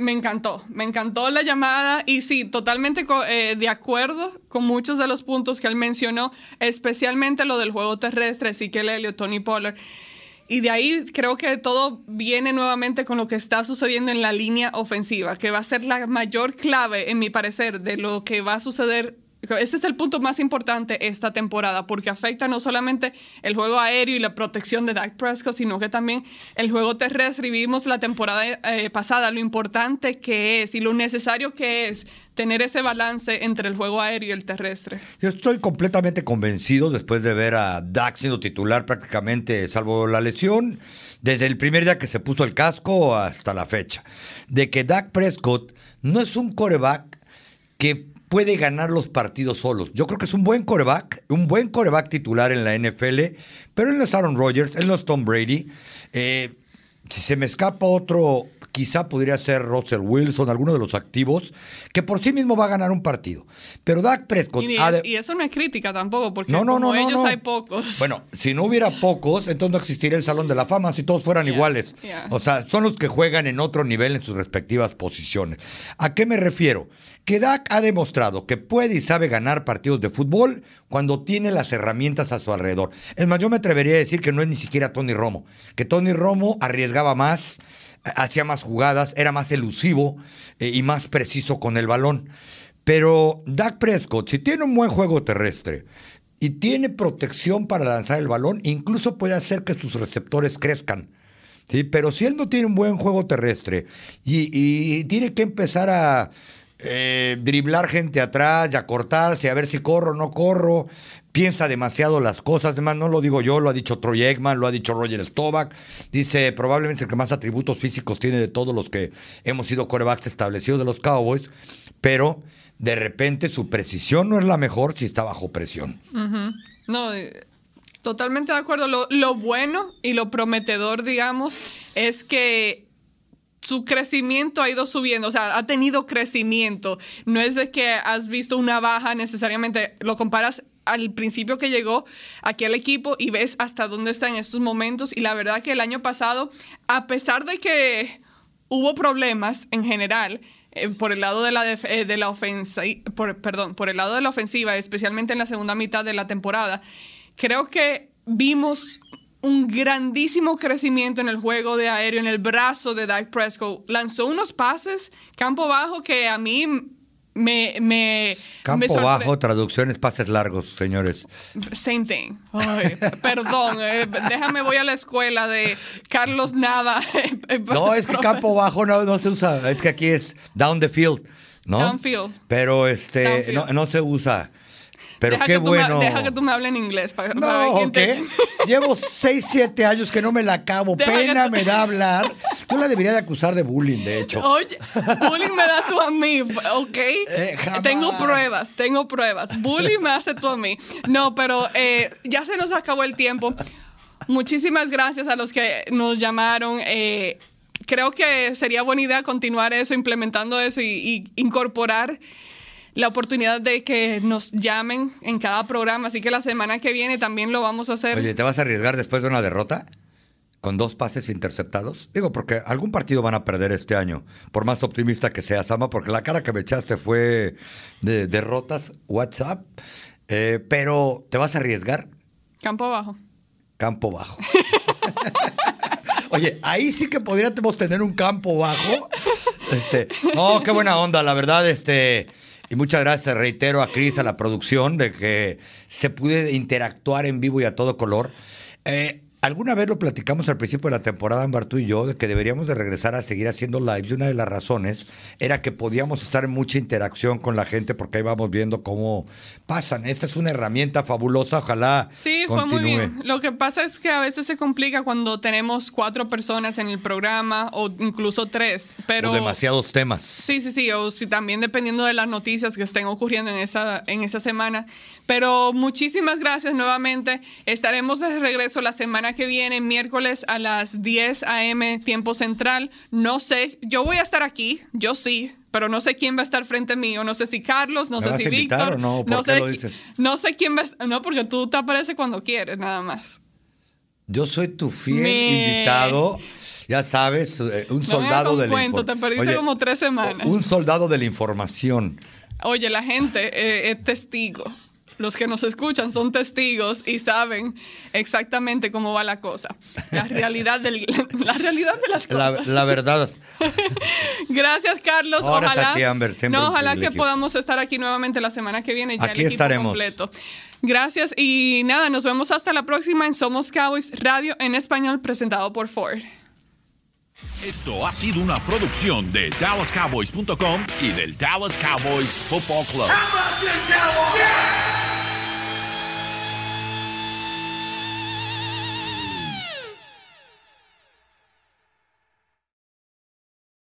me encantó, me encantó la llamada y sí, totalmente eh, de acuerdo con muchos de los puntos que él mencionó, especialmente lo del juego terrestre, sí que Lelio, Tony Pollard. Y de ahí creo que todo viene nuevamente con lo que está sucediendo en la línea ofensiva, que va a ser la mayor clave, en mi parecer, de lo que va a suceder este es el punto más importante esta temporada porque afecta no solamente el juego aéreo y la protección de Dak Prescott, sino que también el juego terrestre. Y vimos la temporada eh, pasada lo importante que es y lo necesario que es tener ese balance entre el juego aéreo y el terrestre.
Yo estoy completamente convencido después de ver a Dak siendo titular prácticamente, salvo la lesión, desde el primer día que se puso el casco hasta la fecha, de que Dak Prescott no es un coreback que puede ganar los partidos solos. Yo creo que es un buen coreback, un buen coreback titular en la NFL, pero él no es Aaron Rodgers, él no es Tom Brady. Eh, si se me escapa otro, quizá podría ser Russell Wilson, alguno de los activos, que por sí mismo va a ganar un partido. Pero Dak Prescott...
Y, eso no es crítica tampoco, porque no, no, como ellos hay pocos.
Bueno, si no hubiera pocos, entonces no existiría el Salón de la Fama si todos fueran iguales. O sea, son los que juegan en otro nivel en sus respectivas posiciones. ¿A qué me refiero? Que Dak ha demostrado que puede y sabe ganar partidos de fútbol cuando tiene las herramientas a su alrededor. Es más, yo me atrevería a decir que no es ni siquiera Tony Romo, que Tony Romo arriesgaba más, hacía más jugadas, era más elusivo eh, y más preciso con el balón. Pero Dak Prescott, si tiene un buen juego terrestre y tiene protección para lanzar el balón, incluso puede hacer que sus receptores crezcan. ¿sí? Pero si él no tiene un buen juego terrestre y tiene que empezar a eh, driblar gente atrás y acortarse, a ver si corro o no corro. Piensa demasiado las cosas. Además, no lo digo yo, lo ha dicho Troy Eggman, lo ha dicho Roger Stovak. Dice, probablemente el que más atributos físicos tiene de todos los que hemos sido corebacks establecidos de los Cowboys, pero de repente su precisión no es la mejor si está bajo presión.
No, eh, totalmente de acuerdo. lo bueno y lo prometedor, digamos, es que su crecimiento ha ido subiendo, o sea, ha tenido crecimiento. No es de que has visto una baja necesariamente, lo comparas al principio que llegó aquí al equipo y ves hasta dónde está en estos momentos. Y la verdad que el año pasado, a pesar de que hubo problemas en general, eh, por el lado de la, eh, de la ofensa, por, perdón, por el lado de la ofensiva, especialmente en la segunda mitad de la temporada, creo que vimos un grandísimo crecimiento en el juego de aéreo, en el brazo de Dak Prescott. Lanzó unos pases campo bajo que a mí me... me
campo bajo, traducciones, pases largos, señores.
Same thing. perdón, eh, déjame, voy a la escuela de Carlos Nava.
no, es que campo bajo no, se usa, es que aquí es down the field. ¿no?
Downfield.
Pero este, No, no se usa. Pero qué bueno.
deja que tú me hables en inglés para,
no, ¿qué? Llevo 6, 7 años que no me la acabo. Pena me da hablar. Yo la debería de acusar de bullying, de hecho.
Oye, bullying me das tú a mí, ¿ok? Eh, tengo pruebas, tengo pruebas. Bullying me hace tú a mí. No, pero eh, ya se nos acabó el tiempo. Muchísimas gracias a los que nos llamaron. Eh, creo que sería buena idea continuar eso, implementando eso y incorporar la oportunidad de que nos llamen en cada programa. Así que la semana que viene también lo vamos a hacer.
Oye, ¿te vas a arriesgar después de una derrota? Con dos pases interceptados. Digo, porque algún partido van a perder este año. Por más optimista que seas, Ama, porque la cara que me echaste fue de derrotas, WhatsApp. Eh, pero, ¿te vas a arriesgar?
Campo abajo.
Campo bajo. Oye, ahí sí que podríamos tener un campo bajo. Este, no, qué buena onda, la verdad, este. Y muchas gracias, reitero a Cris, a la producción, de que se pude interactuar en vivo y a todo color. Eh, Alguna vez lo platicamos al principio de la temporada, Ambar, tú y yo, de que deberíamos de regresar a seguir haciendo lives y una de las razones era que podíamos estar en mucha interacción con la gente porque ahí vamos viendo cómo pasan. Esta es una herramienta fabulosa, ojalá
Sí, fue muy bien. Lo que pasa es que a veces se complica cuando tenemos cuatro personas en el programa o incluso tres, pero...
O demasiados temas.
Sí, sí, sí, o si también dependiendo de las noticias que estén ocurriendo en esa, en esa semana. Pero muchísimas gracias nuevamente. Estaremos de regreso la semana semana que viene, miércoles a las 10 a.m. tiempo central. No sé, yo voy a estar aquí, yo sí, pero no sé quién va a estar frente a mí, o no sé si Carlos, no sé si Víctor.
no?
no
sé,
lo dices? No sé quién va a estar, no, porque tú te apareces cuando quieres, nada más.
Yo soy tu fiel invitado. Ya sabes, eh, un soldado de la
información. Te perdiste como tres semanas.
Un soldado de la información.
Oye, la gente eh, es testigo los que nos escuchan son testigos y saben exactamente cómo va la cosa. La realidad, del, la realidad de las
cosas. La, verdad.
Gracias, Carlos. ojalá, no, ojalá que podamos estar aquí nuevamente la semana que viene. Ya
aquí estaremos. completo.
Gracias y nada, nos vemos hasta la próxima en Somos Cowboys Radio en español presentado por Ford.
Esto ha sido una producción de DallasCowboys.com y del Dallas Cowboys Football Club.